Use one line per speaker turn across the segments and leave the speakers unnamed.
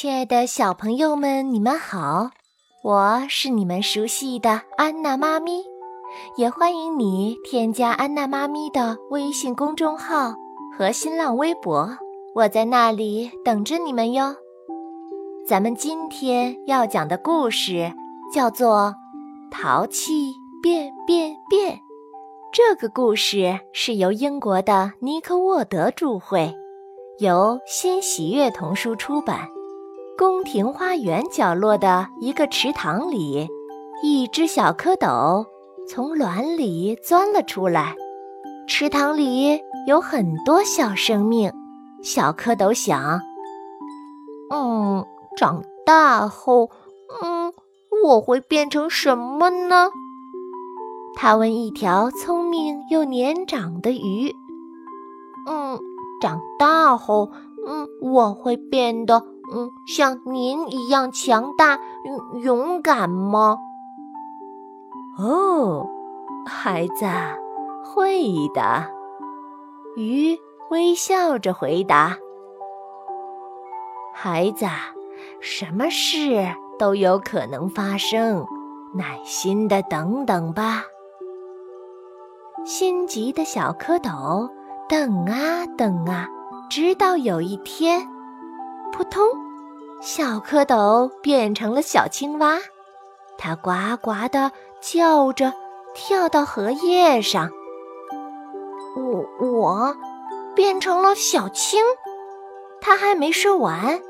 亲爱的小朋友们，你们好！我是你们熟悉的安娜妈咪，也欢迎你添加安娜妈咪的微信公众号和新浪微博，我在那里等着你们哟。咱们今天要讲的故事叫做《淘气变变变》，这个故事是由英国的尼克沃德著绘，由新喜悦童书出版。宫廷花园角落的一个池塘里，一只小蝌蚪从卵里钻了出来。池塘里有很多小生命。小蝌蚪想：“嗯，长大后，嗯，我会变成什么呢？”他问一条聪明又年长的鱼：“嗯，长大后，嗯，我会变得……”嗯，像您一样强大、勇勇敢吗？哦，孩子，会的。鱼微笑着回答：“孩子，什么事都有可能发生，耐心的等等吧。”心急的小蝌蚪等啊等啊，直到有一天。扑通，小蝌蚪变成了小青蛙，它呱呱地叫着，跳到荷叶上。我我变成了小青，它还没说完，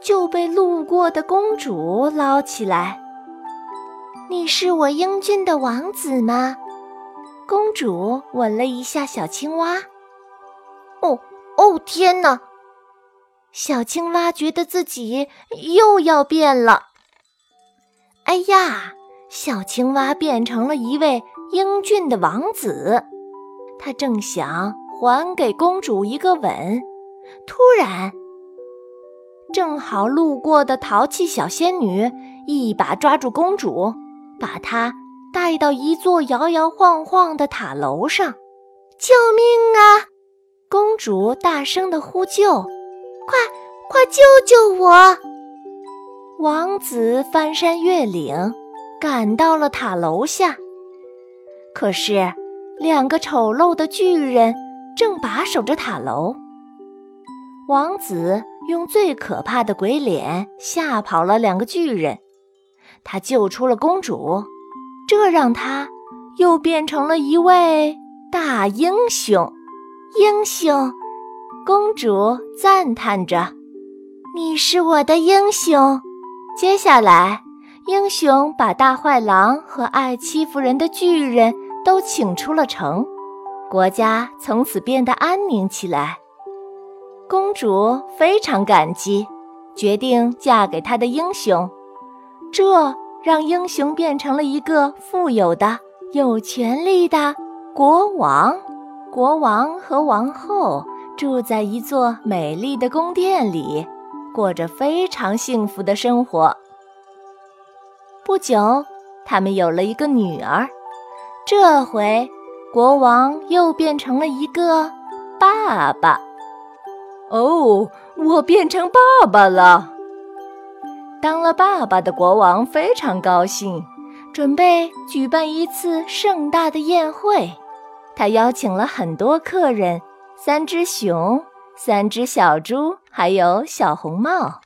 就被路过的公主捞起来。你是我英俊的王子吗？公主吻了一下小青蛙。哦哦，天哪！小青蛙觉得自己又要变了。哎呀，小青蛙变成了一位英俊的王子。他正想还给公主一个吻，突然，正好路过的淘气小仙女一把抓住公主，把她带到一座摇摇晃晃的塔楼上。救命啊！公主大声的呼救。快快救救我！王子翻山越岭，赶到了塔楼下。可是，两个丑陋的巨人正把守着塔楼。王子用最可怕的鬼脸吓跑了两个巨人，他救出了公主，这让他又变成了一位大英雄。英雄。公主赞叹着：“你是我的英雄。”接下来，英雄把大坏狼和爱欺负人的巨人都请出了城，国家从此变得安宁起来。公主非常感激，决定嫁给他的英雄。这让英雄变成了一个富有的、有权力的国王。国王和王后。住在一座美丽的宫殿里，过着非常幸福的生活。不久，他们有了一个女儿。这回，国王又变成了一个爸爸。哦，我变成爸爸了！当了爸爸的国王非常高兴，准备举办一次盛大的宴会。他邀请了很多客人。三只熊，三只小猪，还有小红帽，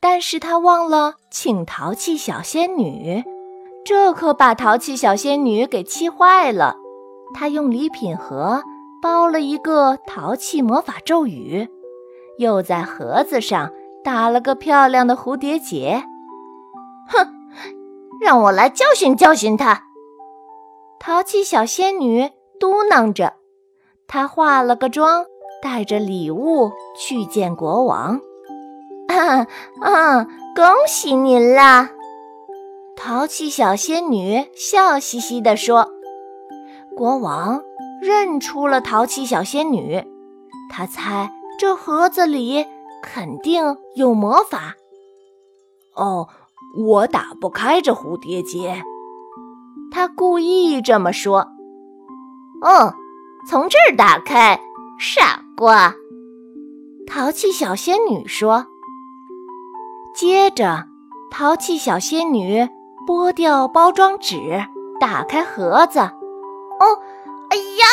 但是他忘了请淘气小仙女，这可把淘气小仙女给气坏了。他用礼品盒包了一个淘气魔法咒语，又在盒子上打了个漂亮的蝴蝶结。哼，让我来教训教训他！淘气小仙女嘟囔着。她化了个妆，带着礼物去见国王。啊啊！恭喜您啦！淘气小仙女笑嘻嘻地说。国王认出了淘气小仙女，他猜这盒子里肯定有魔法。
哦，我打不开这蝴蝶结。
他故意这么说。哦。从这儿打开，傻瓜！淘气小仙女说：“接着，淘气小仙女剥掉包装纸，打开盒子。哦，哎呀，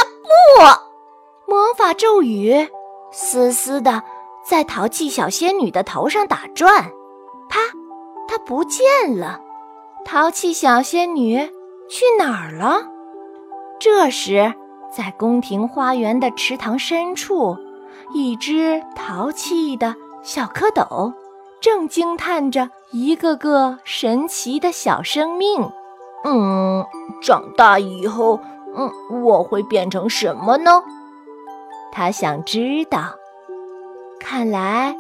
不！魔法咒语嘶嘶的在淘气小仙女的头上打转。啪，它不见了。淘气小仙女去哪儿了？这时，在宫廷花园的池塘深处，一只淘气的小蝌蚪正惊叹着一个个神奇的小生命。
嗯，长大以后，嗯，我会变成什么呢？
他想知道。看来，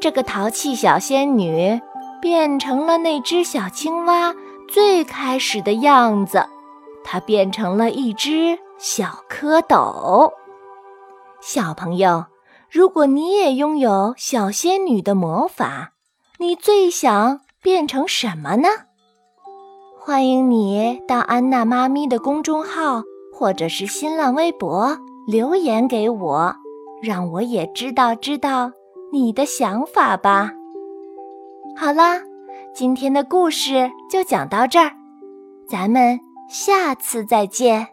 这个淘气小仙女变成了那只小青蛙最开始的样子。它变成了一只小蝌蚪。小朋友，如果你也拥有小仙女的魔法，你最想变成什么呢？欢迎你到安娜妈咪的公众号或者是新浪微博留言给我，让我也知道知道你的想法吧。好啦，今天的故事就讲到这儿，咱们。下次再见。